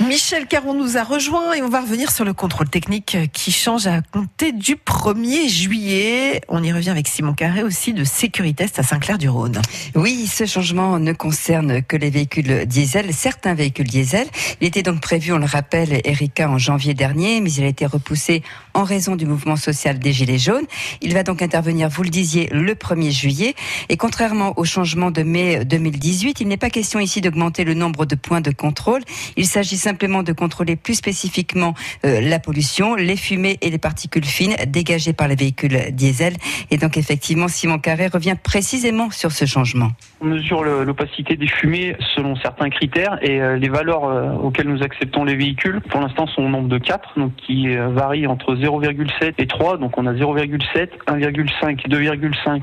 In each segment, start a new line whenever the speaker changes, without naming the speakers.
Michel Caron nous a rejoint et on va revenir sur le contrôle technique qui change à compter du 1er juillet. On y revient avec Simon Carré aussi de Sécuritest à Saint-Clair-du-Rhône.
Oui, ce changement ne concerne que les véhicules diesel, certains véhicules diesel. Il était donc prévu, on le rappelle, Erika, en janvier dernier, mais il a été repoussé en raison du mouvement social des Gilets jaunes. Il va donc intervenir, vous le disiez, le 1er juillet. Et contrairement au changement de mai 2018, il n'est pas question ici d'augmenter le nombre de points de contrôle. Il s'agit simplement de contrôler plus spécifiquement euh, la pollution, les fumées et les particules fines dégagées par les véhicules diesel. Et donc effectivement, Simon Carré revient précisément sur ce changement.
On mesure l'opacité des fumées selon certains critères et euh, les valeurs euh, auxquelles nous acceptons les véhicules, pour l'instant, sont au nombre de 4, donc qui varient entre 0,7 et 3. Donc on a 0,7, 1,5, 2,5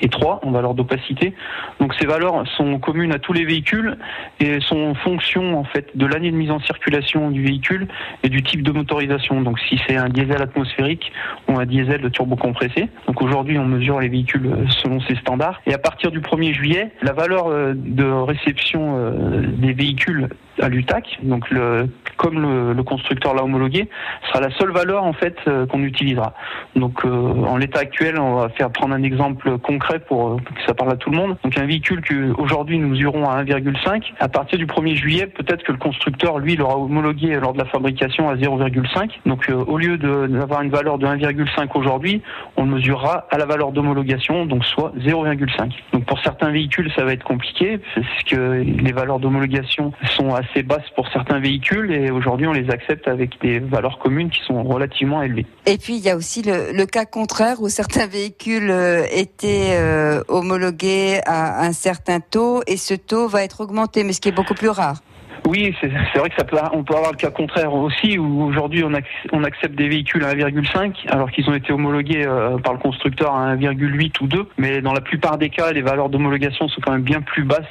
et 3 en valeur d'opacité. Donc ces valeurs sont communes à tous les véhicules et sont en fonction en fait de l'année de mise en circulation du véhicule et du type de motorisation. Donc si c'est un diesel atmosphérique ou un diesel de compressé. Donc aujourd'hui on mesure les véhicules selon ces standards. Et à partir du 1er juillet, la valeur euh, de réception euh, des véhicules à l'UTAC, donc le, comme le, constructeur l'a homologué, sera la seule valeur en fait euh, qu'on utilisera. Donc en l'état actuel, on va faire prendre un exemple concret pour que ça parle à tout le monde. Donc un véhicule que aujourd'hui nous mesurons à 1,5, à partir du 1er juillet, peut-être que le constructeur lui l'aura homologué lors de la fabrication à 0,5. Donc au lieu d'avoir une valeur de 1,5 aujourd'hui, on le mesurera à la valeur d'homologation, donc soit 0,5. Donc pour certains véhicules, ça va être compliqué, parce que les valeurs d'homologation sont assez basses pour certains véhicules, et aujourd'hui on les accepte avec des valeurs communes qui sont relativement élevées.
Et puis il y a aussi le, cas contraire où certains véhicules euh, étaient euh, homologués à un certain taux, et ce taux va être augmenté, mais ce qui est beaucoup plus rare.
Oui, c'est vrai que ça peut, on peut avoir le cas contraire aussi, où aujourd'hui on, accepte des véhicules à 1,5 alors qu'ils ont été homologués euh, par le constructeur à 1,8 ou 2. Mais dans la plupart des cas, les valeurs d'homologation sont quand même bien plus basses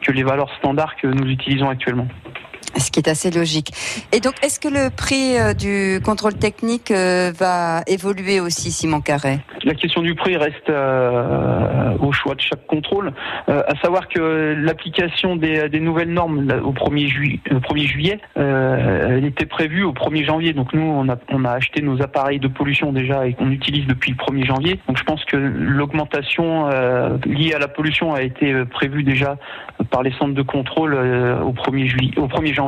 que les valeurs standards que nous utilisons actuellement.
Ce qui est assez logique. Et donc, est-ce que le prix euh, du contrôle technique euh, va évoluer aussi, Simon Carré?
La question du prix reste euh, au choix de chaque contrôle. à savoir que l'application des, nouvelles normes au 1er, juillet, 1er juillet elle était prévue au 1er janvier. Donc nous, on a, on a acheté nos appareils de pollution déjà et qu'on utilise depuis le 1er janvier. Donc je pense que l'augmentation liée à la pollution a été prévue déjà par les centres de contrôle au 1er juillet, au 1er janvier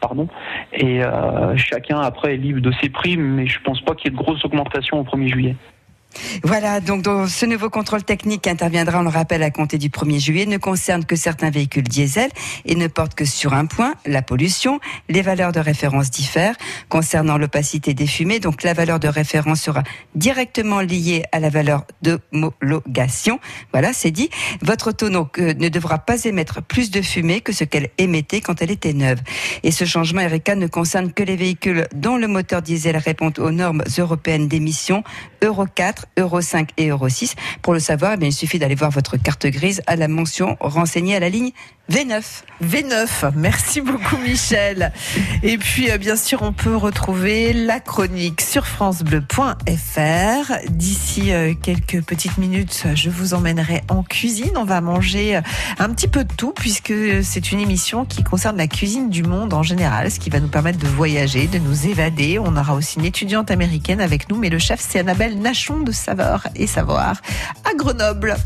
pardon. Et euh, chacun après est libre de ses primes, mais je pense pas qu'il y ait de grosses augmentations au 1er juillet.
Voilà, donc ce nouveau contrôle technique qui interviendra, on le rappelle, à compter du 1er juillet, ne concerne que certains véhicules diesel et ne porte que sur un point, la pollution. Les valeurs de référence diffèrent. Concernant l'opacité des fumées, donc la valeur de référence sera directement liée à la valeur d'homologation. Voilà, c'est dit. Votre tonneau ne devra pas émettre plus de fumée que ce qu'elle émettait quand elle était neuve. Et ce changement Erika ne concerne que les véhicules dont le moteur diesel répond aux normes européennes d'émission Euro 4 Euro 5 et Euro 6. Pour le savoir, eh il suffit d'aller voir votre carte grise à la mention renseignée à la ligne V9.
V9, merci beaucoup Michel. Et puis euh, bien sûr, on peut retrouver la chronique sur francebleu.fr. D'ici euh, quelques petites minutes, je vous emmènerai en cuisine. On va manger euh, un petit peu de tout puisque c'est une émission qui concerne la cuisine du monde en général, ce qui va nous permettre de voyager, de nous évader. On aura aussi une étudiante américaine avec nous, mais le chef c'est Annabelle Nachon de Saveur et Savoir à Grenoble.